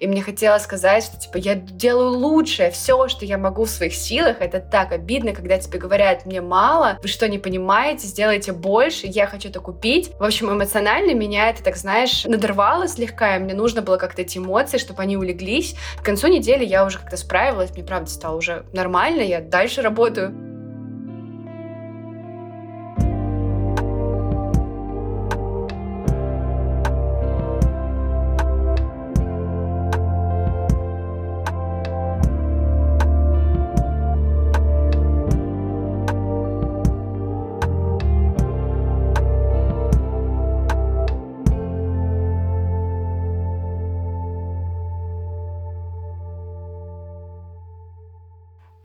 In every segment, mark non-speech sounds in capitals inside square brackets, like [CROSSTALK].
И мне хотелось сказать, что типа я делаю лучшее, все, что я могу в своих силах. Это так обидно, когда тебе говорят, мне мало, вы что, не понимаете, сделайте больше, я хочу это купить. В общем, эмоционально меня это, так знаешь, надорвало слегка, и мне нужно было как-то эти эмоции, чтобы они улеглись. К концу недели я уже как-то справилась, мне правда стало уже нормально, я дальше работаю.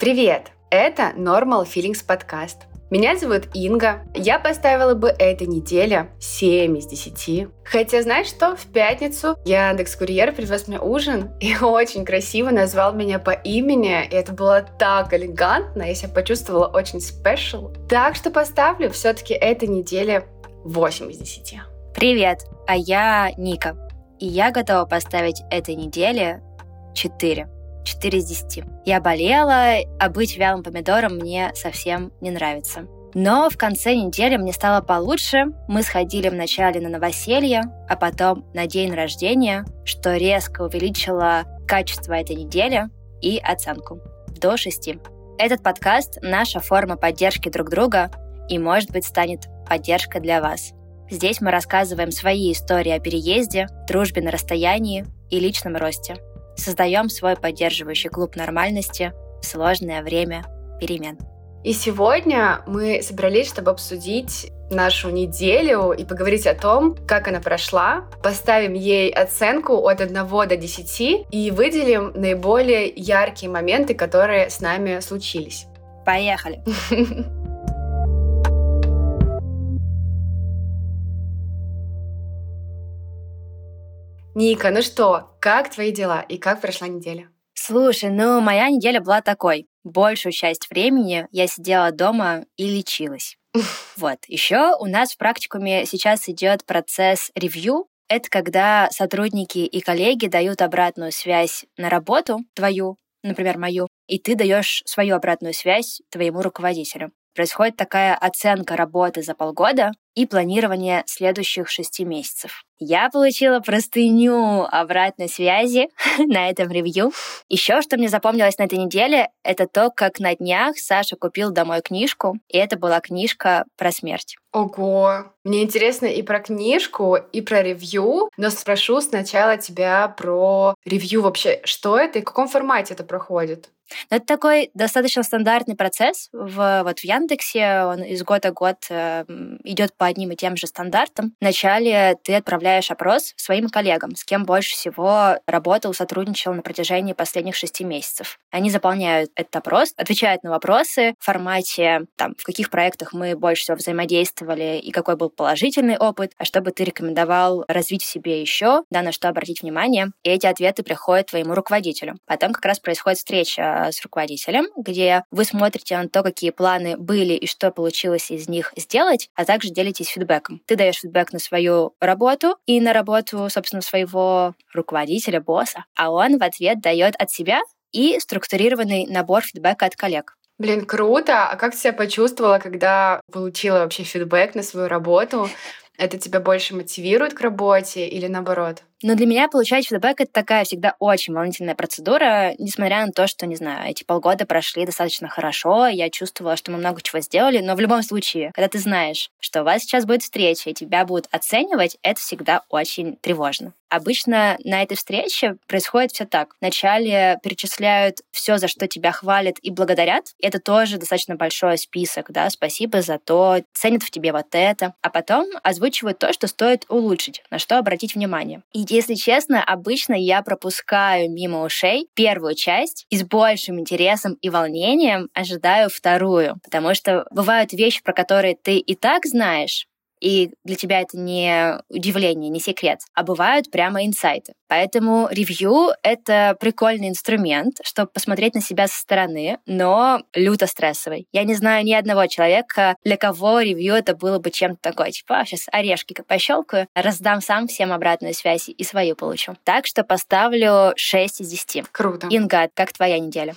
Привет! Это Normal Feelings подкаст. Меня зовут Инга. Я поставила бы этой неделе 7 из 10. Хотя, знаешь что, в пятницу Яндекс Курьер привез мне ужин и [LAUGHS] очень красиво назвал меня по имени. И это было так элегантно, я себя почувствовала очень спешл. Так что поставлю все-таки этой неделе 8 из 10. Привет, а я Ника. И я готова поставить этой неделе 4. 4 из 10. Я болела, а быть вялым помидором мне совсем не нравится. Но в конце недели мне стало получше. Мы сходили вначале на новоселье, а потом на день рождения, что резко увеличило качество этой недели и оценку до 6. Этот подкаст — наша форма поддержки друг друга и, может быть, станет поддержкой для вас. Здесь мы рассказываем свои истории о переезде, дружбе на расстоянии и личном росте — Создаем свой поддерживающий клуб нормальности в сложное время перемен. И сегодня мы собрались, чтобы обсудить нашу неделю и поговорить о том, как она прошла. Поставим ей оценку от 1 до 10 и выделим наиболее яркие моменты, которые с нами случились. Поехали! [LAUGHS] Ника, ну что, как твои дела и как прошла неделя? Слушай, ну моя неделя была такой. Большую часть времени я сидела дома и лечилась. [LAUGHS] Вот. Еще у нас в практикуме сейчас идет процесс ревью. Это когда сотрудники и коллеги дают обратную связь на работу твою, например, мою, и ты даешь свою обратную связь твоему руководителю. Происходит такая оценка работы за полгода и планирование следующих шести месяцев. Я получила простыню обратной связи [LAUGHS] на этом ревью. Еще что мне запомнилось на этой неделе, это то, как на днях Саша купил домой книжку, и это была книжка про смерть. Ого! Мне интересно и про книжку, и про ревью, но спрошу сначала тебя про ревью вообще. Что это и в каком формате это проходит? Но это такой достаточно стандартный процесс. В, вот в Яндексе он из года в год э, идет по одним и тем же стандартам. Вначале ты отправляешь опрос своим коллегам, с кем больше всего работал, сотрудничал на протяжении последних шести месяцев. Они заполняют этот опрос, отвечают на вопросы в формате, там, в каких проектах мы больше всего взаимодействовали и какой был положительный опыт, а что бы ты рекомендовал развить в себе еще, да, на что обратить внимание. И эти ответы приходят твоему руководителю. Потом как раз происходит встреча с руководителем, где вы смотрите на то, какие планы были и что получилось из них сделать, а также делитесь фидбэком. Ты даешь фидбэк на свою работу и на работу, собственно, своего руководителя, босса, а он в ответ дает от себя и структурированный набор фидбэка от коллег. Блин, круто. А как ты себя почувствовала, когда получила вообще фидбэк на свою работу? Это тебя больше мотивирует к работе или наоборот? Но для меня получать фидбэк — это такая всегда очень волнительная процедура, несмотря на то, что, не знаю, эти полгода прошли достаточно хорошо, я чувствовала, что мы много чего сделали, но в любом случае, когда ты знаешь, что у вас сейчас будет встреча, и тебя будут оценивать, это всегда очень тревожно. Обычно на этой встрече происходит все так. Вначале перечисляют все, за что тебя хвалят и благодарят. Это тоже достаточно большой список, да, спасибо за то, ценят в тебе вот это. А потом озвучивают то, что стоит улучшить, на что обратить внимание. И если честно, обычно я пропускаю мимо ушей первую часть и с большим интересом и волнением ожидаю вторую, потому что бывают вещи, про которые ты и так знаешь, и для тебя это не удивление, не секрет, а бывают прямо инсайты. Поэтому ревью — это прикольный инструмент, чтобы посмотреть на себя со стороны, но люто стрессовый. Я не знаю ни одного человека, для кого ревью это было бы чем-то такое, типа, а, сейчас орешки пощелкаю, раздам сам всем обратную связь и свою получу. Так что поставлю 6 из 10. Круто. Инга, как твоя неделя?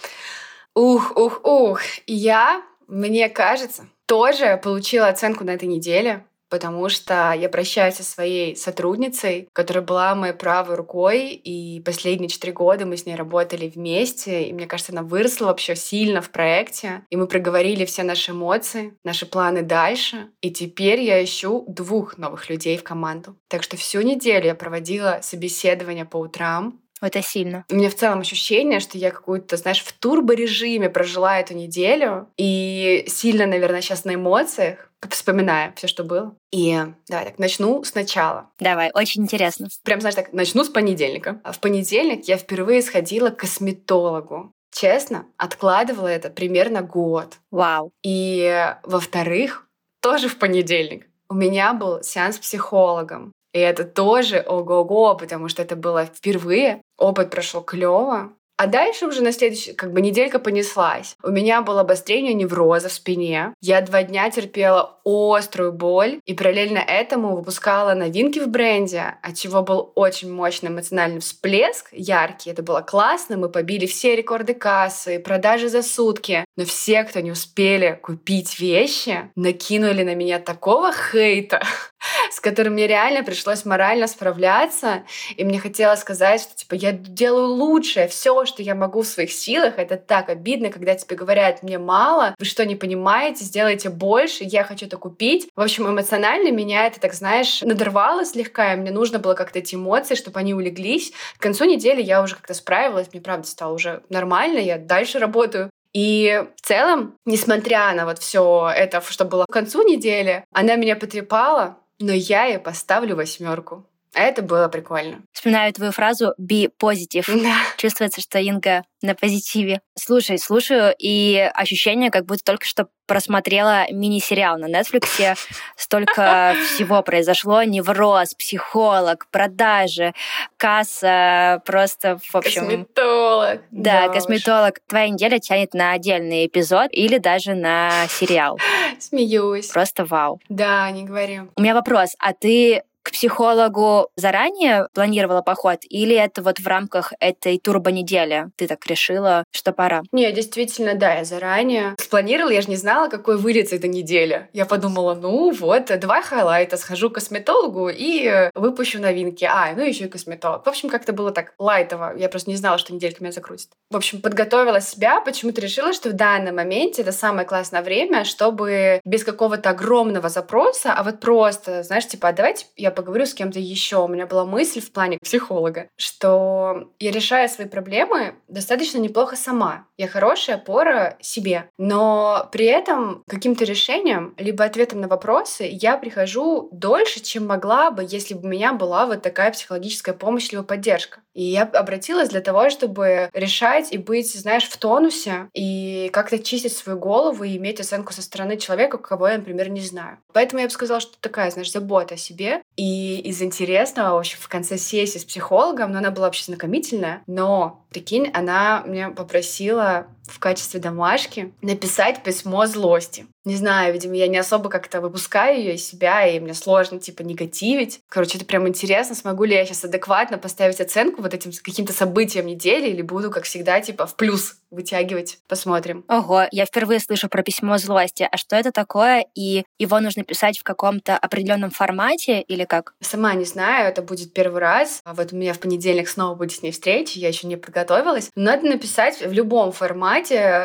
Ух, ух, ух. Я, мне кажется, тоже получила оценку на этой неделе потому что я прощаюсь со своей сотрудницей, которая была моей правой рукой, и последние четыре года мы с ней работали вместе, и мне кажется, она выросла вообще сильно в проекте, и мы проговорили все наши эмоции, наши планы дальше, и теперь я ищу двух новых людей в команду. Так что всю неделю я проводила собеседование по утрам, это сильно. У меня в целом ощущение, что я какую-то, знаешь, в турборежиме прожила эту неделю и сильно, наверное, сейчас на эмоциях, вспоминая все, что было. И давай так, начну сначала. Давай, очень интересно. Прям, знаешь, так, начну с понедельника. В понедельник я впервые сходила к косметологу. Честно, откладывала это примерно год. Вау. И, во-вторых, тоже в понедельник у меня был сеанс с психологом. И это тоже ого-го, потому что это было впервые. Опыт прошел клево. А дальше уже на следующий, как бы неделька понеслась. У меня было обострение невроза в спине. Я два дня терпела острую боль и параллельно этому выпускала новинки в бренде, от чего был очень мощный эмоциональный всплеск, яркий. Это было классно, мы побили все рекорды кассы, продажи за сутки. Но все, кто не успели купить вещи, накинули на меня такого хейта, [LAUGHS] с которым мне реально пришлось морально справляться. И мне хотелось сказать, что типа я делаю лучшее, все, что я могу в своих силах. Это так обидно, когда тебе говорят, мне мало, вы что, не понимаете, сделайте больше, я хочу это купить. В общем, эмоционально меня это, так знаешь, надорвало слегка, и мне нужно было как-то эти эмоции, чтобы они улеглись. К концу недели я уже как-то справилась, мне правда стало уже нормально, я дальше работаю. И в целом, несмотря на вот все это, что было к концу недели, она меня потрепала, но я ей поставлю восьмерку. Это было прикольно. Вспоминаю твою фразу «be positive». Да. Чувствуется, что Инга на позитиве. Слушай, слушаю, и ощущение, как будто только что просмотрела мини-сериал на Netflix. Столько [LAUGHS] всего произошло. Невроз, психолог, продажи, касса, просто, в общем... Косметолог. Да, да косметолог. Уж. Твоя неделя тянет на отдельный эпизод или даже на сериал. [LAUGHS] Смеюсь. Просто вау. Да, не говори. У меня вопрос. А ты к психологу заранее планировала поход, или это вот в рамках этой турбонедели ты так решила, что пора? Не, действительно, да, я заранее спланировала, я же не знала, какой выльется эта неделя. Я подумала, ну вот, два хайлайта, схожу к косметологу и выпущу новинки. А, ну еще и косметолог. В общем, как-то было так лайтово. Я просто не знала, что неделька меня закрутит. В общем, подготовила себя, почему-то решила, что в данном моменте это самое классное время, чтобы без какого-то огромного запроса, а вот просто, знаешь, типа, а давайте я поговорю с кем-то еще. У меня была мысль в плане психолога, что я решаю свои проблемы достаточно неплохо сама. Я хорошая опора себе. Но при этом каким-то решением, либо ответом на вопросы я прихожу дольше, чем могла бы, если бы у меня была вот такая психологическая помощь либо поддержка. И я обратилась для того, чтобы решать и быть, знаешь, в тонусе и как-то чистить свою голову и иметь оценку со стороны человека, кого я, например, не знаю. Поэтому я бы сказала, что такая, знаешь, забота о себе. И из интересного, в общем, в конце сессии с психологом, но она была вообще знакомительная, но, прикинь, она меня попросила в качестве домашки написать письмо злости. Не знаю, видимо, я не особо как-то выпускаю ее из себя, и мне сложно, типа, негативить. Короче, это прям интересно, смогу ли я сейчас адекватно поставить оценку вот этим каким-то событиям недели, или буду, как всегда, типа, в плюс вытягивать. Посмотрим. Ого, я впервые слышу про письмо злости. А что это такое? И его нужно писать в каком-то определенном формате или как? Сама не знаю, это будет первый раз. А вот у меня в понедельник снова будет с ней встреча, я еще не подготовилась. Но надо написать в любом формате,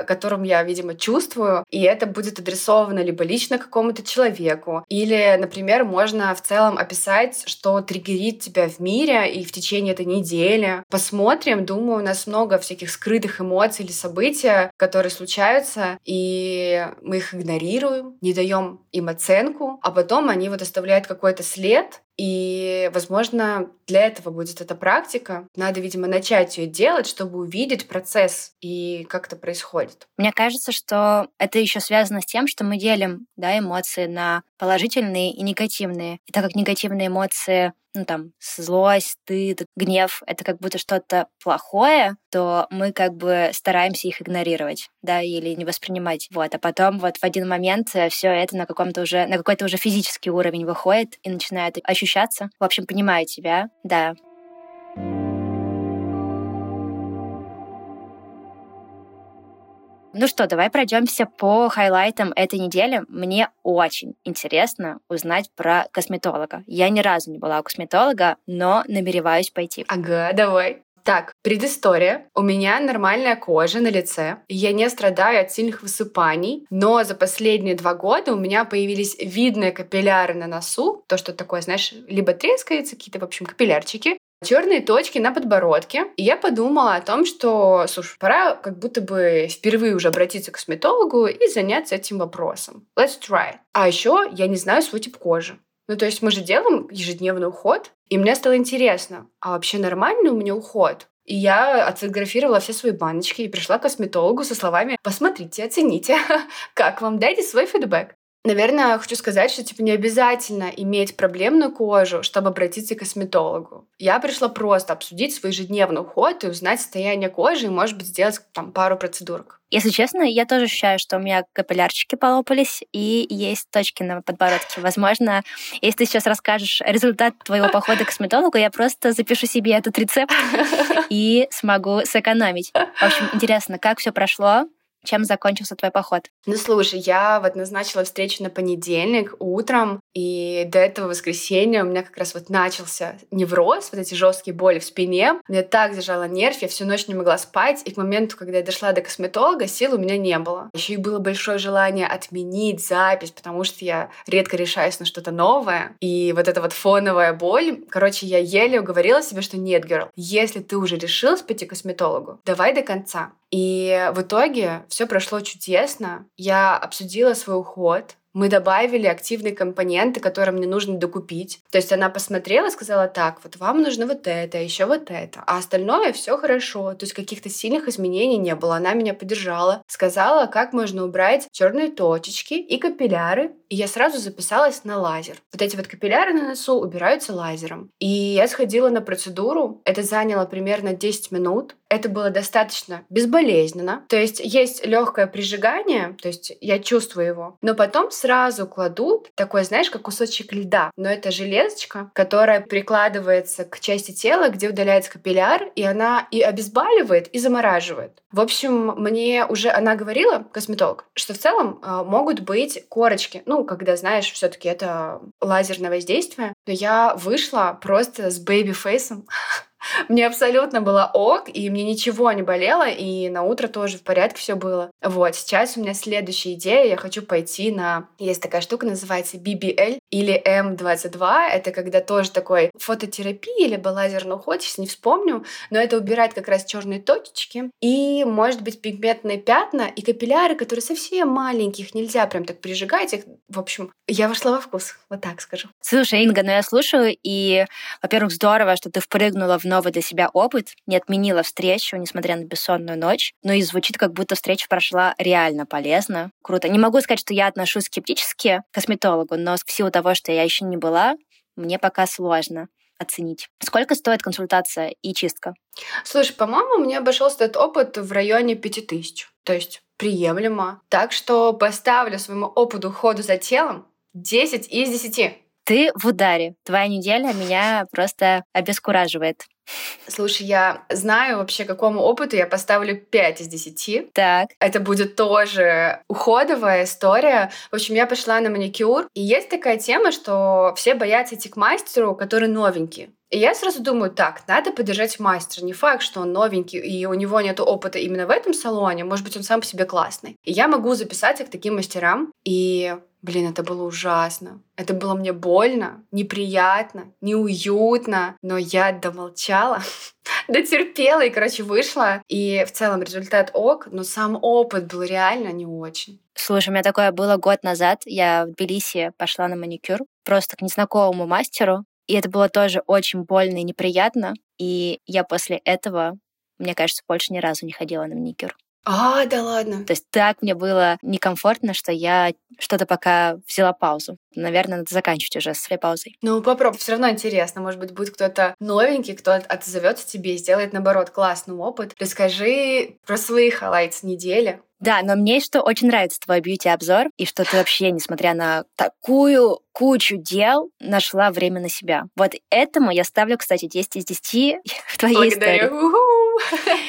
которым я, видимо, чувствую, и это будет адресовано либо лично какому-то человеку, или, например, можно в целом описать, что триггерит тебя в мире и в течение этой недели. Посмотрим, думаю, у нас много всяких скрытых эмоций или события, которые случаются, и мы их игнорируем, не даем им оценку, а потом они вот оставляют какой-то след, И, возможно, для этого будет эта практика. Надо, видимо, начать ее делать, чтобы увидеть процесс и как это происходит. Мне кажется, что это еще связано с тем, что мы делим да, эмоции на положительные и негативные. И так как негативные эмоции ну там, злость, стыд, гнев — это как будто что-то плохое, то мы как бы стараемся их игнорировать, да, или не воспринимать. Вот, а потом вот в один момент э, все это на каком-то уже, на какой-то уже физический уровень выходит и начинает ощущаться. В общем, понимаю тебя, да. Ну что, давай пройдемся по хайлайтам этой недели. Мне очень интересно узнать про косметолога. Я ни разу не была у косметолога, но намереваюсь пойти. Ага, давай. Так, предыстория. У меня нормальная кожа на лице. Я не страдаю от сильных высыпаний, но за последние два года у меня появились видные капилляры на носу. То, что такое, знаешь, либо трескается, какие-то, в общем, капиллярчики, черные точки на подбородке. И я подумала о том, что, слушай, пора как будто бы впервые уже обратиться к косметологу и заняться этим вопросом. Let's try. А еще я не знаю свой тип кожи. Ну, то есть мы же делаем ежедневный уход, и мне стало интересно, а вообще нормальный у меня уход? И я отфотографировала все свои баночки и пришла к косметологу со словами «Посмотрите, оцените, [LAUGHS] как вам, дайте свой фидбэк». Наверное, хочу сказать, что типа не обязательно иметь проблемную кожу, чтобы обратиться к косметологу. Я пришла просто обсудить свой ежедневный уход и узнать состояние кожи и, может быть, сделать там пару процедурок. Если честно, я тоже ощущаю, что у меня капиллярчики полопались и есть точки на подбородке. Возможно, если ты сейчас расскажешь результат твоего похода к косметологу, я просто запишу себе этот рецепт [LAUGHS] и смогу сэкономить. В общем, интересно, как все прошло, чем закончился твой поход? Ну, слушай, я вот назначила встречу на понедельник утром, и до этого воскресенья у меня как раз вот начался невроз, вот эти жесткие боли в спине. Мне так зажало нерв, я всю ночь не могла спать, и к моменту, когда я дошла до косметолога, сил у меня не было. Еще и было большое желание отменить запись, потому что я редко решаюсь на что-то новое. И вот эта вот фоновая боль, короче, я еле уговорила себе, что нет, girl, если ты уже решилась пойти к косметологу, давай до конца. И в итоге все прошло чудесно. Я обсудила свой уход, мы добавили активные компоненты, которые мне нужно докупить. То есть она посмотрела и сказала, так, вот вам нужно вот это, еще вот это. А остальное все хорошо. То есть каких-то сильных изменений не было. Она меня поддержала, сказала, как можно убрать черные точечки и капилляры. И я сразу записалась на лазер. Вот эти вот капилляры на носу убираются лазером. И я сходила на процедуру. Это заняло примерно 10 минут. Это было достаточно безболезненно. То есть есть легкое прижигание, то есть я чувствую его. Но потом сразу кладут такой, знаешь, как кусочек льда. Но это железочка, которая прикладывается к части тела, где удаляется капилляр, и она и обезболивает, и замораживает. В общем, мне уже она говорила, косметолог, что в целом э, могут быть корочки. Ну, когда, знаешь, все таки это лазерное воздействие. Но я вышла просто с baby face'ом [LAUGHS] [LAUGHS] Мне абсолютно было ok, и мне ничего не болело, и на утро тоже в порядке все было. Вот, сейчас у меня следующая идея, я хочу пойти на... Есть такая штука, называется BBL или M22, это когда тоже такой фототерапия или лазерный уход, сейчас не вспомню, но это убирает как раз черные точечки и, может быть, пигментные пятна и капилляры, которые совсем маленькие, их нельзя прям так прижигать, их, в общем, я вошла во вкус, вот так скажу. Слушай, Инга, ну я слушаю, и, во-первых, здорово, что ты впрыгнула в новый для себя опыт, не отменила встречу, несмотря на бессонную ночь, но и звучит, как будто встреча прошла реально полезно. Круто. Не могу сказать, что я отношусь скептически к косметологу, но в силу того, что я еще не была, мне пока сложно оценить. Сколько стоит консультация и чистка? Слушай, по-моему, мне обошелся этот опыт в районе 5000. То есть приемлемо. Так что поставлю своему опыту ухода за телом 10 из 10. Ты в ударе. Твоя неделя меня просто обескураживает. Слушай, я знаю вообще, какому опыту я поставлю 5 из 10. Так. Это будет тоже уходовая история. В общем, я пошла на маникюр, и есть такая тема, что все боятся идти к мастеру, который новенький. И я сразу думаю, так, надо поддержать мастера. Не факт, что он новенький, и у него нет опыта именно в этом салоне. Может быть, он сам по себе классный. И я могу записаться к таким мастерам. И Блин, это было ужасно. Это было мне больно, неприятно, неуютно, но я домолчала, [LAUGHS] дотерпела и, короче, вышла. И в целом результат ок, но сам опыт был реально не очень. Слушай, у меня такое было год назад. Я в Тбилиси пошла на маникюр просто к незнакомому мастеру. И это было тоже очень больно и неприятно. И я после этого, мне кажется, больше ни разу не ходила на маникюр. А, да ладно. То есть так мне было некомфортно, что я что-то пока взяла паузу. Наверное, надо заканчивать уже с своей паузой. Ну, попробуй. Все равно интересно. Может быть, будет кто-то новенький, кто отзовется тебе и сделает, наоборот, классный опыт. Расскажи про свои highlights недели. Да, но мне что очень нравится твой beauty-обзор, и что ты вообще, несмотря на такую кучу дел, нашла время на себя. Вот этому я ставлю, кстати, 10 из 10 [LAUGHS] в твоей Благодарю. истории.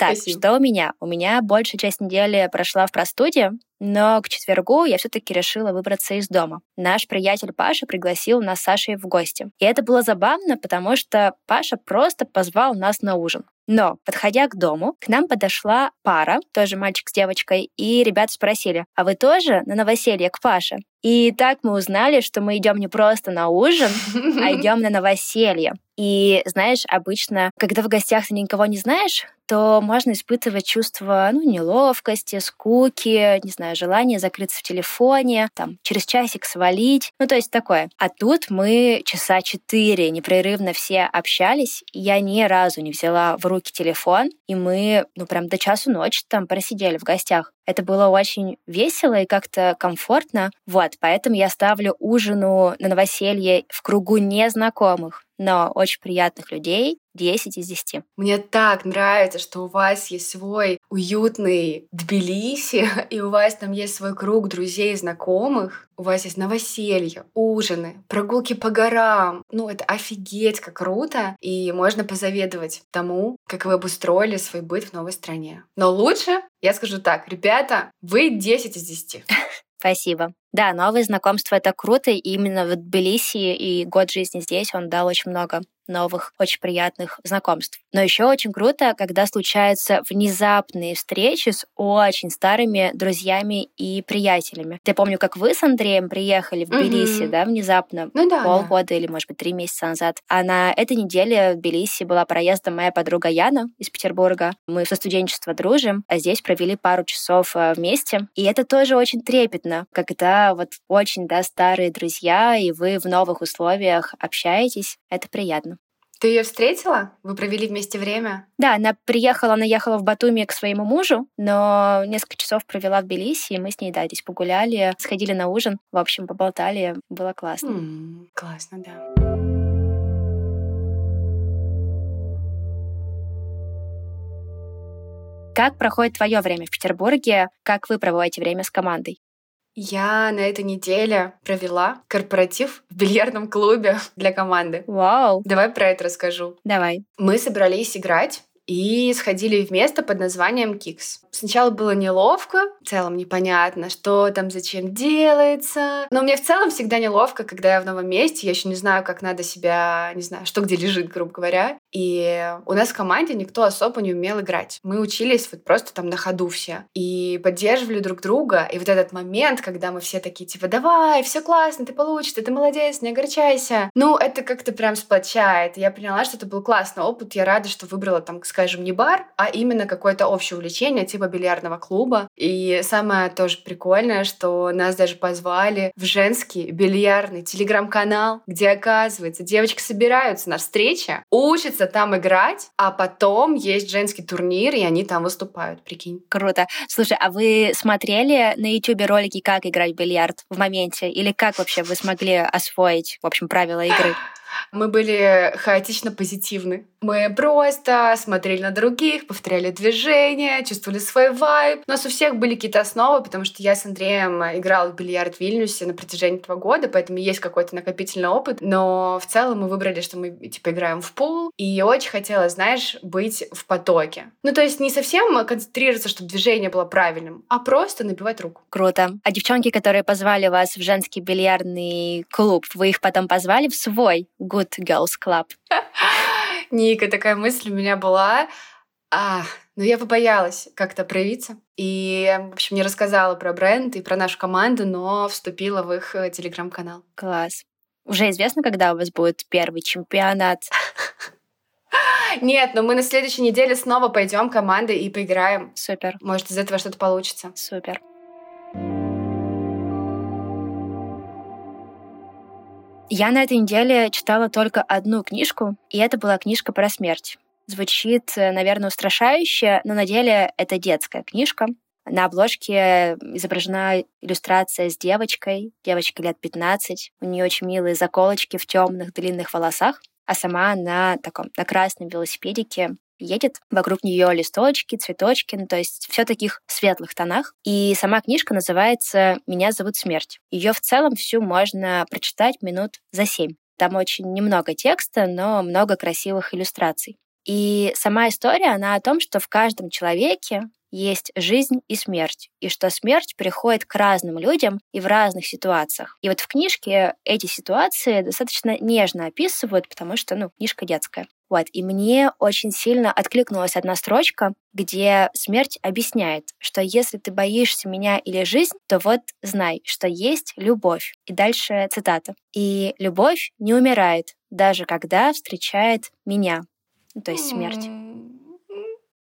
Так, Спасибо. что у меня? У меня большая часть недели прошла в простуде, но к четвергу я все-таки решила выбраться из дома. Наш приятель Паша пригласил нас с Сашей в гости. И это было забавно, потому что Паша просто позвал нас на ужин. Но, подходя к дому, к нам подошла пара, тоже мальчик с девочкой, и ребята спросили, а вы тоже на новоселье к Паше? И так мы узнали, что мы идем не просто на ужин, а [LAUGHS] идем на новоселье. И знаешь, обычно, когда в гостях ты никого не знаешь, то можно испытывать чувство ну, неловкости, скуки, не знаю, желание закрыться в телефоне, там, через часик свалить. Ну, то есть такое. А тут мы часа четыре непрерывно все общались. Я ни разу не взяла в руки телефон, и мы, ну, прям до часу ночи там просидели в гостях. Это было очень весело и как-то комфортно. Вот, поэтому я ставлю ужину на новоселье в кругу незнакомых, но очень приятных людей 10 из 10. Мне так нравится, что у вас есть свой уютный Тбилиси, [LAUGHS] и у вас там есть свой круг друзей и знакомых. У вас есть новоселья, ужины, прогулки по горам. Ну, это офигеть, как круто. И можно позавидовать тому, как вы обустроили свой быт в новой стране. Но лучше, я скажу так, ребята, вы 10 из 10. Спасибо. Да, новые знакомства — это круто, и именно в Тбилиси и год жизни здесь он дал очень много новых, очень приятных знакомств. Но еще очень круто, когда случаются внезапные встречи с очень старыми друзьями и приятелями. Я помню, как вы с Андреем приехали в Тбилиси, Мгм. да, внезапно, Ну да, да. полгода или, может быть, три месяца назад. А на этой неделе в Тбилиси была проездом моя подруга Яна из Петербурга. Мы со студенчества дружим, а здесь провели пару часов э, вместе. И это тоже очень трепетно, когда вот очень, да, старые друзья, и вы в новых условиях общаетесь. Это приятно. Ты ее встретила? Вы провели вместе время? Да, она приехала, она ехала в Батуми к своему мужу, но несколько часов провела в Тбилиси, и мы с ней, да, здесь погуляли, сходили на ужин, в общем, поболтали, было классно. М, Классно, да. Как проходит твое время в Петербурге? Как вы проводите время с командой? Я на этой неделе провела корпоратив в бильярдном клубе для команды. Вау, Давай про это расскажу. давай. Мы собрались играть и сходили в место под названием Кикс. Сначала было неловко, в целом непонятно, что там зачем делается. Но мне в целом всегда неловко, когда я в новом месте, я еще не знаю, как надо себя, не знаю, что где лежит, грубо говоря. И у нас в команде никто особо не умел играть. Мы учились вот просто там на ходу все. И поддерживали друг друга. И вот этот момент, когда мы все такие, типа, давай, все классно, ты получится, ты молодец, не огорчайся. Ну, это как-то прям сплочает. Я поняла, что это был классный опыт. Я рада, что выбрала там, скажем, не бар, а именно какое-то общее увлечение, типа бильярдного клуба. И самое тоже прикольное, что нас даже позвали в женский бильярдный телеграм-канал, где, оказывается, девочки собираются на встрече, учатся там играть, а потом есть женский турнир, и они там выступают, прикинь. Круто. Слушай, а вы смотрели на YouTube ролики, как играть в бильярд в моменте? Или как вообще вы смогли освоить, в общем, правила игры? [LAUGHS] Мы были хаотично позитивны. Мы просто смотрели на других, повторяли движения, чувствовали свой вайб. У нас у всех были какие-то основы, потому что я с Андреем играла в бильярд в Вильнюсе на протяжении этого года, поэтому есть какой-то накопительный опыт. Но в целом мы выбрали, что мы типа играем в пул, и очень хотелось, знаешь, быть в потоке. Ну, то есть не совсем концентрироваться, чтобы движение было правильным, а просто набивать руку. Круто. А девчонки, которые позвали вас в женский бильярдный клуб, вы их потом позвали в свой Good Girls Club? [LAUGHS] Ника, такая мысль у меня была. А, но я побоялась как-то проявиться. И, в общем, не рассказала про бренд и про нашу команду, но вступила в их э, телеграм-канал. Класс. Уже известно, когда у вас будет первый чемпионат? [LAUGHS] Нет, но мы на следующей неделе снова пойдем командой и поиграем. Супер, Может, из этого что-то получится. супер. Я на этой неделе читала только одну книжку, и это была книжка про смерть. Звучит, э, наверное, устрашающе, но на деле это детская книжка. На обложке изображена иллюстрация с девочкой, девочке лет 15. У нее очень милые заколочки в темных длинных волосах, а сама на таком на красном велосипедике едет. Вокруг нее листочки, цветочки, ну, то есть все таких светлых тонах. И сама книжка называется «Меня зовут Смерть». Ее в целом всю можно прочитать минут за семь. Там очень немного текста, но много красивых иллюстраций. И сама история, она о том, что в каждом человеке есть жизнь и смерть, и что смерть приходит к разным людям и в разных ситуациях. И вот в книжке эти ситуации достаточно нежно описывают, потому что, ну, книжка детская. Вот, и мне очень сильно откликнулась одна строчка, где смерть объясняет, что если ты боишься меня или жизнь, то вот знай, что есть любовь. И дальше цитата. И любовь не умирает, даже когда встречает меня. Ну, то есть смерть.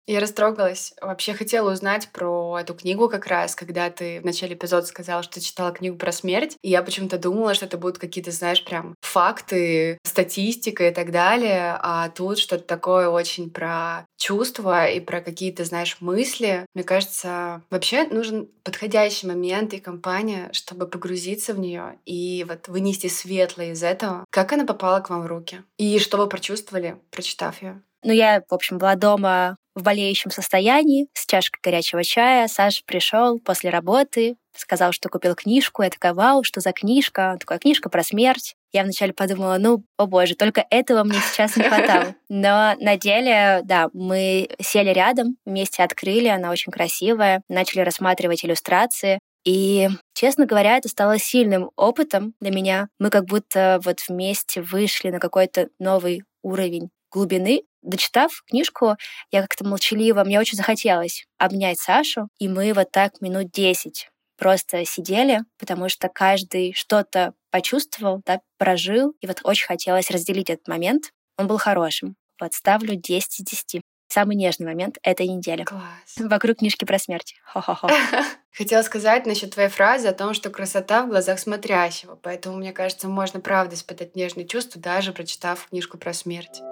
Я растрогалась. Вообще хотела узнать про эту книгу как раз, когда ты в начале эпизода сказала, что читала книгу про смерть. И я почему-то думала, что это будут какие-то, знаешь, прям факты, статистика и так далее. А тут что-то такое очень про чувства и про какие-то, знаешь, мысли. Мне кажется, вообще нужен подходящий момент и компания, чтобы погрузиться в нее и вот вынести светлое из этого. Как она попала к вам в руки? И что вы прочувствовали, прочитав ее? Ну, я, в общем, была дома в болеющем состоянии, с чашкой горячего чая. Саша пришел после работы, сказал, что купил книжку. Я такая, вау, что за книжка? Он такой, книжка про смерть. Я вначале подумала, ну, о боже, только этого мне сейчас не хватало. [LAUGHS] Но на деле, да, мы сели рядом, вместе открыли, она очень красивая, начали рассматривать иллюстрации. И, честно говоря, это стало сильным опытом для меня. Мы как будто вот вместе вышли на какой-то новый уровень глубины. Дочитав книжку, я как-то молчаливо, мне очень захотелось обнять Сашу, и мы вот так минут десять просто сидели, потому что каждый что-то почувствовал, да, прожил, и вот очень хотелось разделить этот момент. Он был хорошим. Вот ставлю 10 из 10. Самый нежный момент этой недели. Класс. [LAUGHS] Вокруг книжки про смерть. Хо-хо-хо. [LAUGHS] Хотела сказать насчет твоей фразы о том, что красота в глазах смотрящего. Поэтому, мне кажется, можно правда испытать нежные чувства, даже прочитав книжку про смерть.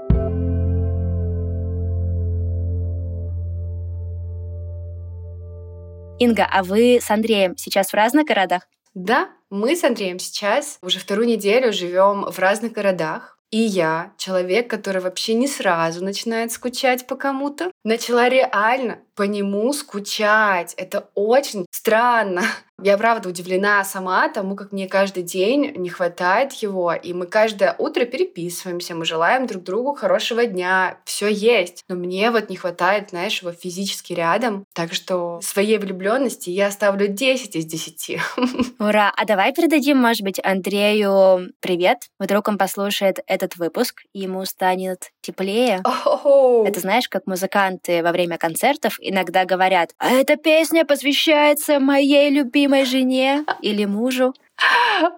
Инга, а вы с Андреем сейчас в разных городах? Да, мы с Андреем сейчас уже вторую неделю живем в разных городах. И я, человек, который вообще не сразу начинает скучать по кому-то, начала реально по нему скучать. Это очень странно. Я правда удивлена сама тому, как мне каждый день не хватает его, и мы каждое утро переписываемся, мы желаем друг другу хорошего дня, все есть. Но мне вот не хватает, знаешь, его физически рядом. Так что своей влюбленности я ставлю 10 из 10. [LAUGHS] Ура! А давай передадим, может быть, Андрею привет. Вдруг он послушает этот выпуск, и ему станет теплее. Oh. Это знаешь, как музыканты во время концертов иногда говорят, а эта песня посвящается моей любимой жене или мужу.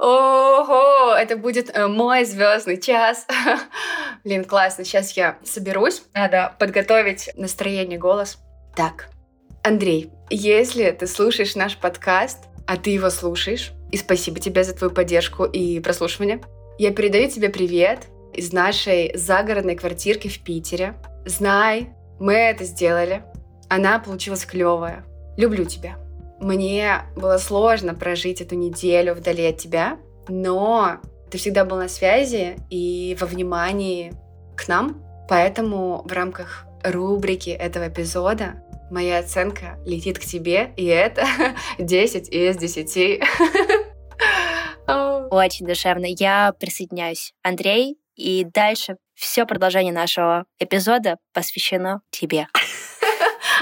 Ого, это будет э, мой звездный час. [LAUGHS] Блин, классно. Сейчас я соберусь. Надо подготовить настроение, голос. Так, Андрей, если ты слушаешь наш подкаст, а ты его слушаешь, и спасибо тебе за твою поддержку и прослушивание, я передаю тебе привет из нашей загородной квартирки в Питере. Знай, мы это сделали. Она получилась клевая. Люблю тебя. Мне было сложно прожить эту неделю вдали от тебя, но ты всегда был на связи и во внимании к нам. Поэтому в рамках рубрики этого эпизода моя оценка летит к тебе, и это [LAUGHS] 10 из 10. [LAUGHS] Очень душевно. Я присоединяюсь. Андрей, и дальше все продолжение нашего эпизода посвящено тебе.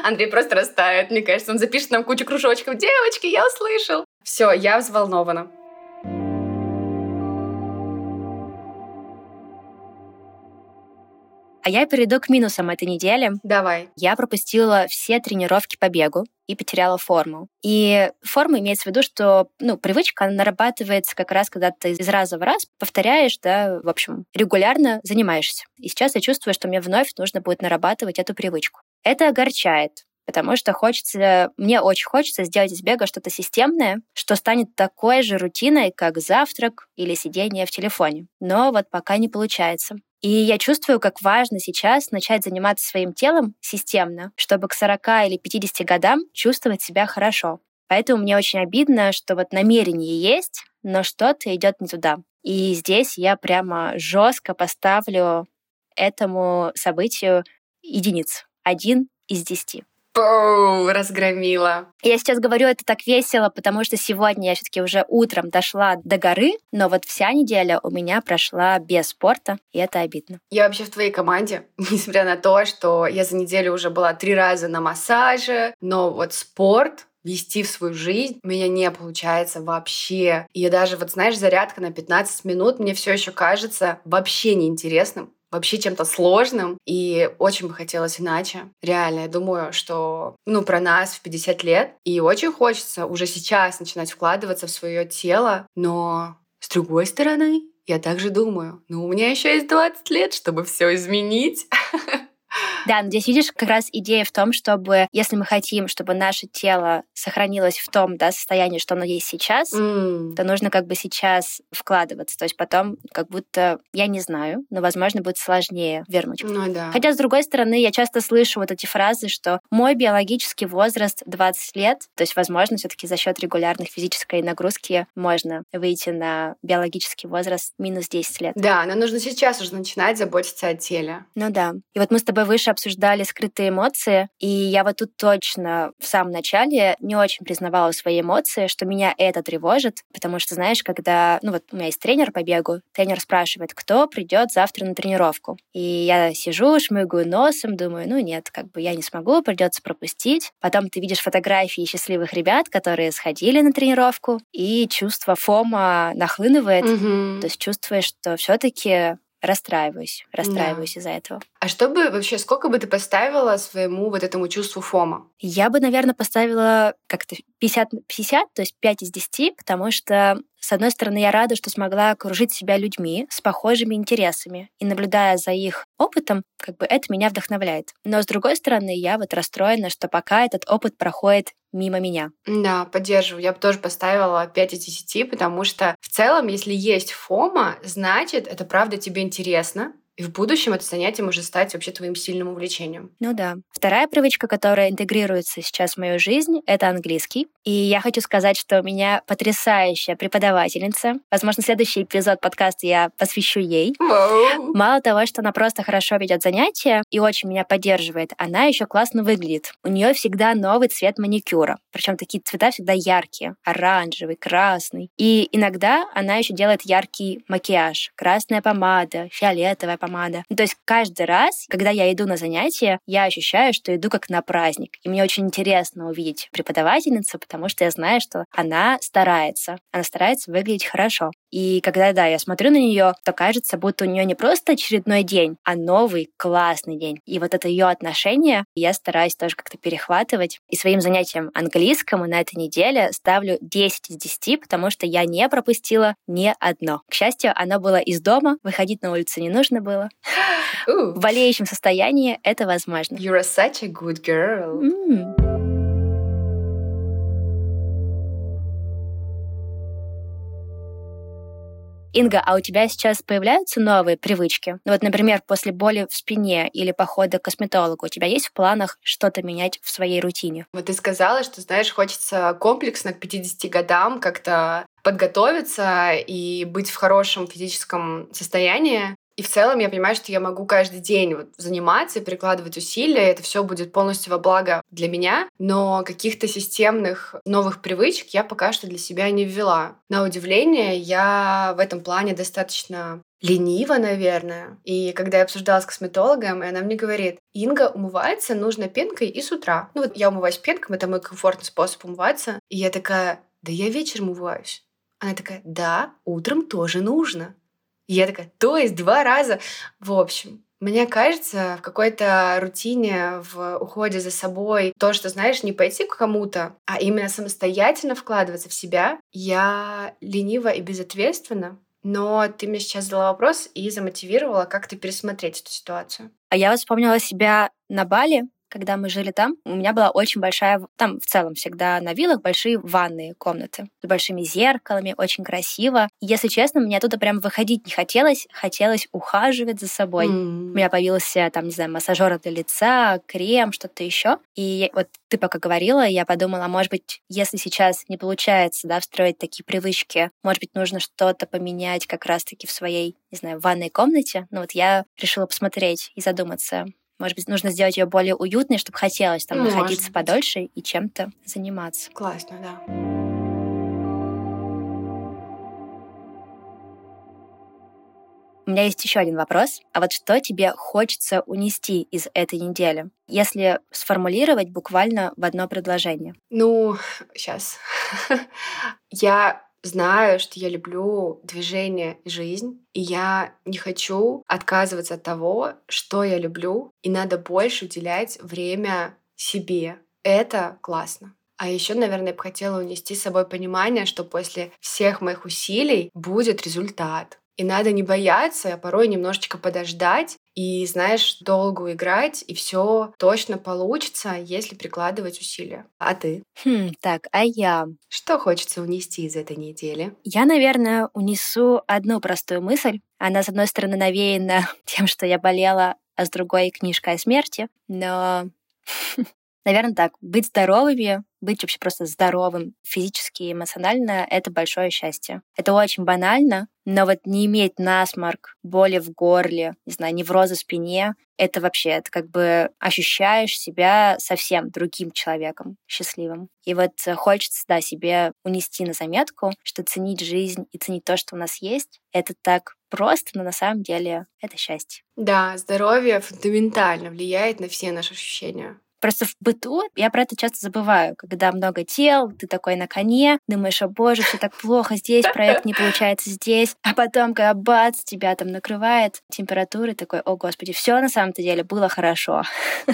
Андрей просто растает. Мне кажется, он запишет нам кучу кружочков. Девочки, я услышал. Все, я взволнована. А я перейду к минусам этой недели. Давай. Я пропустила все тренировки по бегу и потеряла форму. И форма имеется в виду, что ну, привычка нарабатывается как раз, когда ты из раза в раз повторяешь, да, в общем, регулярно занимаешься. И сейчас я чувствую, что мне вновь нужно будет нарабатывать эту привычку. Это огорчает, потому что хочется, мне очень хочется сделать из бега что-то системное, что станет такой же рутиной, как завтрак или сидение в телефоне. Но вот пока не получается. И я чувствую, как важно сейчас начать заниматься своим телом системно, чтобы к 40 или 50 годам чувствовать себя хорошо. Поэтому мне очень обидно, что вот намерение есть, но что-то идет не туда. И здесь я прямо жестко поставлю этому событию единиц. Один из десяти. Пау, разгромила. Я сейчас говорю это так весело, потому что сегодня я все-таки уже утром дошла до горы, но вот вся неделя у меня прошла без спорта, и это обидно. Я вообще в твоей команде, [LAUGHS] несмотря на то, что я за неделю уже была три раза на массаже, но вот спорт вести в свою жизнь у меня не получается вообще. И даже, вот знаешь, зарядка на 15 минут мне все еще кажется вообще неинтересным вообще чем-то сложным, и очень бы хотелось иначе. Реально, я думаю, что, ну, про нас в 50 лет, и очень хочется уже сейчас начинать вкладываться в свое тело, но с другой стороны, я также думаю, ну, у меня еще есть 20 лет, чтобы все изменить. [LAUGHS] Да, но здесь видишь, как раз идея в том, чтобы, если мы хотим, чтобы наше тело сохранилось в том да, состоянии, что оно есть сейчас, mm. то нужно как бы сейчас вкладываться. То есть потом как будто, я не знаю, но, возможно, будет сложнее вернуть. Ну, да. Хотя, с другой стороны, я часто слышу вот эти фразы, что мой биологический возраст 20 лет, то есть, возможно, все таки за счет регулярных физической нагрузки можно выйти на биологический возраст минус 10 лет. Да, но нужно сейчас уже начинать заботиться о теле. Ну да. И вот мы с тобой выше обсуждали скрытые эмоции, и я вот тут точно в самом начале не очень признавала свои эмоции, что меня это тревожит, потому что, знаешь, когда, ну вот у меня есть тренер по бегу, тренер спрашивает, кто придет завтра на тренировку. И я сижу, шмыгаю носом, думаю, ну нет, как бы я не смогу, придется пропустить. Потом ты видишь фотографии счастливых ребят, которые сходили на тренировку, и чувство фома нахлынывает. Угу. То есть чувствуешь, что все-таки расстраиваюсь, расстраиваюсь да. из-за этого. А что бы вообще, сколько бы ты поставила своему вот этому чувству фома? Я бы, наверное, поставила как-то 50 50, то есть 5 из 10, потому что с одной стороны, я рада, что смогла окружить себя людьми с похожими интересами. И наблюдая за их опытом, как бы это меня вдохновляет. Но с другой стороны, я вот расстроена, что пока этот опыт проходит мимо меня. Да, поддерживаю. Я бы тоже поставила 5 из 10, потому что в целом, если есть фома, значит, это правда тебе интересно, и в будущем это занятие может стать вообще твоим сильным увлечением. Ну да. Вторая привычка, которая интегрируется сейчас в мою жизнь, это английский. И я хочу сказать, что у меня потрясающая преподавательница. Возможно, следующий эпизод подкаста я посвящу ей. Wow. Мало того, что она просто хорошо ведет занятия и очень меня поддерживает, она еще классно выглядит. У нее всегда новый цвет маникюра. Причем такие цвета всегда яркие. Оранжевый, красный. И иногда она еще делает яркий макияж. Красная помада, фиолетовая помада. Ну, то есть каждый раз, когда я иду на занятия, я ощущаю, что иду как на праздник. И мне очень интересно увидеть преподавательницу, потому что я знаю, что она старается. Она старается выглядеть хорошо. И когда, да, я смотрю на нее, то кажется, будто у нее не просто очередной день, а новый классный день. И вот это ее отношение я стараюсь тоже как-то перехватывать. И своим занятием английскому на этой неделе ставлю 10 из 10, потому что я не пропустила ни одно. К счастью, оно было из дома, выходить на улицу не нужно было. [GASPS] В болеющем состоянии это возможно. You're such a good girl. Mm. Инга, а у тебя сейчас появляются новые привычки? Ну вот, например, после боли в спине или похода к косметологу, у тебя есть в планах что-то менять в своей рутине? Вот ты сказала, что, знаешь, хочется комплексно к 50 годам как-то подготовиться и быть в хорошем физическом состоянии. И в целом я понимаю, что я могу каждый день вот заниматься прикладывать усилия, это все будет полностью во благо для меня, но каких-то системных новых привычек я пока что для себя не ввела. На удивление, я в этом плане достаточно ленива, наверное. И когда я обсуждала с косметологом, и она мне говорит, Инга, умывается нужно пенкой и с утра. Ну вот я умываюсь пенкой, это мой комфортный способ умываться. И я такая, да я вечером умываюсь. Она такая, да, утром тоже нужно. И я такая, то есть два раза. В общем, мне кажется, в какой-то рутине, в уходе за собой, то, что, знаешь, не пойти к кому-то, а именно самостоятельно вкладываться в себя, я ленива и безответственна. Но ты мне сейчас задала вопрос и замотивировала как-то пересмотреть эту ситуацию. А я вспомнила себя на Бали, когда мы жили там, у меня была очень большая, там в целом всегда на виллах большие ванные комнаты с большими зеркалами, очень красиво. И, если честно, мне оттуда прям выходить не хотелось, хотелось ухаживать за собой. Mm. У меня появился там, не знаю, массажер для лица, крем, что-то еще. И вот ты пока говорила, я подумала, может быть, если сейчас не получается, да, встроить такие привычки, может быть, нужно что-то поменять как раз-таки в своей, не знаю, ванной комнате. Ну вот я решила посмотреть и задуматься, может быть, нужно сделать ее более уютной, чтобы хотелось там Может находиться быть. подольше и чем-то заниматься. Классно, да. У меня есть еще один вопрос. А вот что тебе хочется унести из этой недели, если сформулировать буквально в одно предложение? Ну, сейчас. [LAUGHS] Я знаю, что я люблю движение и жизнь, и я не хочу отказываться от того, что я люблю, и надо больше уделять время себе. Это классно. А еще, наверное, я бы хотела унести с собой понимание, что после всех моих усилий будет результат. И надо не бояться, а порой немножечко подождать и, знаешь, долго играть, и все точно получится, если прикладывать усилия. А ты? Хм, так, а я? Что хочется унести из этой недели? Я, наверное, унесу одну простую мысль. Она, с одной стороны, навеяна [LAUGHS] тем, что я болела, а с другой — книжка о смерти. Но [LAUGHS] Наверное, так. Быть здоровыми, быть вообще просто здоровым физически и эмоционально — это большое счастье. Это очень банально, но вот не иметь насморк, боли в горле, не знаю, невроза в спине — это вообще, это как бы ощущаешь себя совсем другим человеком, счастливым. И вот хочется, да, себе унести на заметку, что ценить жизнь и ценить то, что у нас есть, это так просто, но на самом деле это счастье. Да, здоровье фундаментально влияет на все наши ощущения. Просто в быту я про это часто забываю, когда много дел, ты такой на коне, думаешь, о боже, все так плохо здесь, проект не получается здесь, а потом, когда бац, тебя там накрывает температура, такой, о господи, все на самом-то деле было хорошо.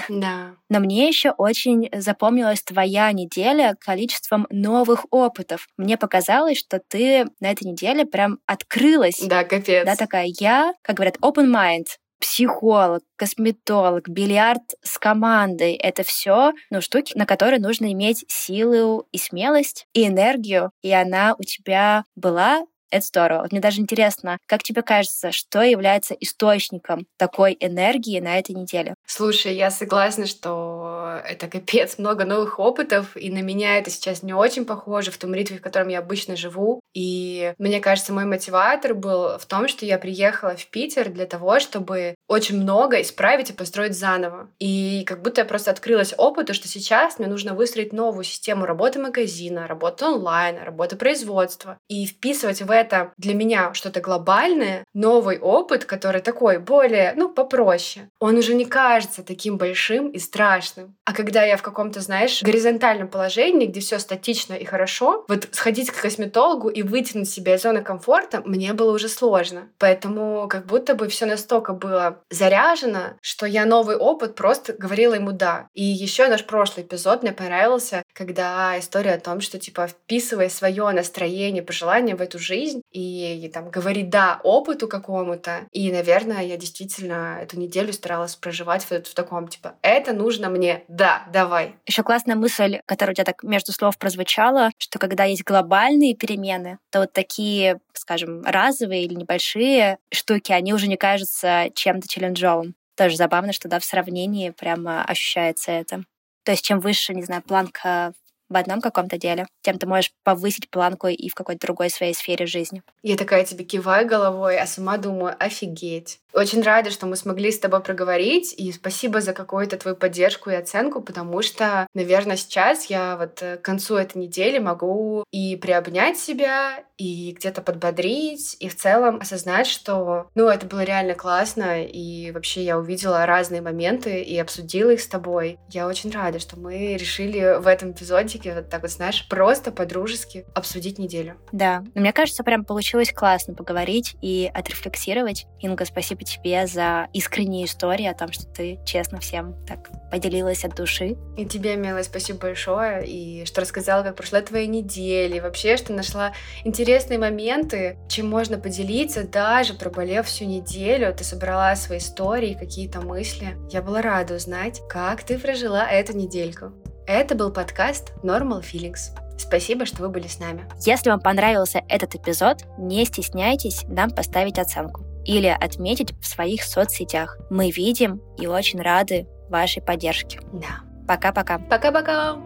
Да. Но мне еще очень запомнилась твоя неделя количеством новых опытов. Мне показалось, что ты на этой неделе прям открылась. Да, капец. Да, такая я, как говорят, open mind психолог, косметолог, бильярд с командой. Это все ну, штуки, на которые нужно иметь силу и смелость, и энергию. И она у тебя была это здорово. Вот мне даже интересно, как тебе кажется, что является источником такой энергии на этой неделе? Слушай, я согласна, что это капец, много новых опытов, и на меня это сейчас не очень похоже в том ритме, в котором я обычно живу. И мне кажется, мой мотиватор был в том, что я приехала в Питер для того, чтобы очень много исправить и построить заново. И как будто я просто открылась опыту, что сейчас мне нужно выстроить новую систему работы магазина, работы онлайн, работы производства и вписывать в для меня что-то глобальное, новый опыт, который такой более, ну, попроще. Он уже не кажется таким большим и страшным. А когда я в каком-то, знаешь, горизонтальном положении, где все статично и хорошо, вот сходить к косметологу и вытянуть себя из зоны комфорта мне было уже сложно. Поэтому как будто бы все настолько было заряжено, что я новый опыт просто говорила ему «да». И еще наш прошлый эпизод мне понравился, когда история о том, что типа вписывая свое настроение, пожелание в эту жизнь, и, и там говорить да опыту какому-то. И, наверное, я действительно эту неделю старалась проживать в, в таком типа это нужно мне, да, давай. Еще классная мысль, которая у тебя так между слов прозвучала, что когда есть глобальные перемены, то вот такие, скажем, разовые или небольшие штуки, они уже не кажутся чем-то челленджовым. Тоже забавно, что да, в сравнении прямо ощущается это. То есть чем выше, не знаю, планка в одном каком-то деле, тем ты можешь повысить планку и в какой-то другой своей сфере жизни. Я такая тебе киваю головой, а сама думаю, офигеть. Очень рада, что мы смогли с тобой проговорить, и спасибо за какую-то твою поддержку и оценку, потому что, наверное, сейчас я вот э, к концу этой недели могу и приобнять себя, и где-то подбодрить, и в целом осознать, что, ну, это было реально классно, и вообще я увидела разные моменты и обсудила их с тобой. Я очень рада, что мы решили в этом эпизоде тематике, вот так вот, знаешь, просто по-дружески обсудить неделю. Да, но мне кажется, прям получилось классно поговорить и отрефлексировать. Инга, спасибо тебе за искренние истории о том, что ты честно всем так поделилась от души. И тебе, милая, спасибо большое, и что рассказала, как прошла твоя неделя, и вообще, что нашла интересные моменты, чем можно поделиться, даже проболев всю неделю, ты собрала свои истории, какие-то мысли. Я была рада узнать, как ты прожила эту недельку. Это был подкаст Normal Feelings. Спасибо, что вы были с нами. Если вам понравился этот эпизод, не стесняйтесь нам поставить оценку или отметить в своих соцсетях. Мы видим и очень рады вашей поддержке. Да. Пока-пока. Пока-пока.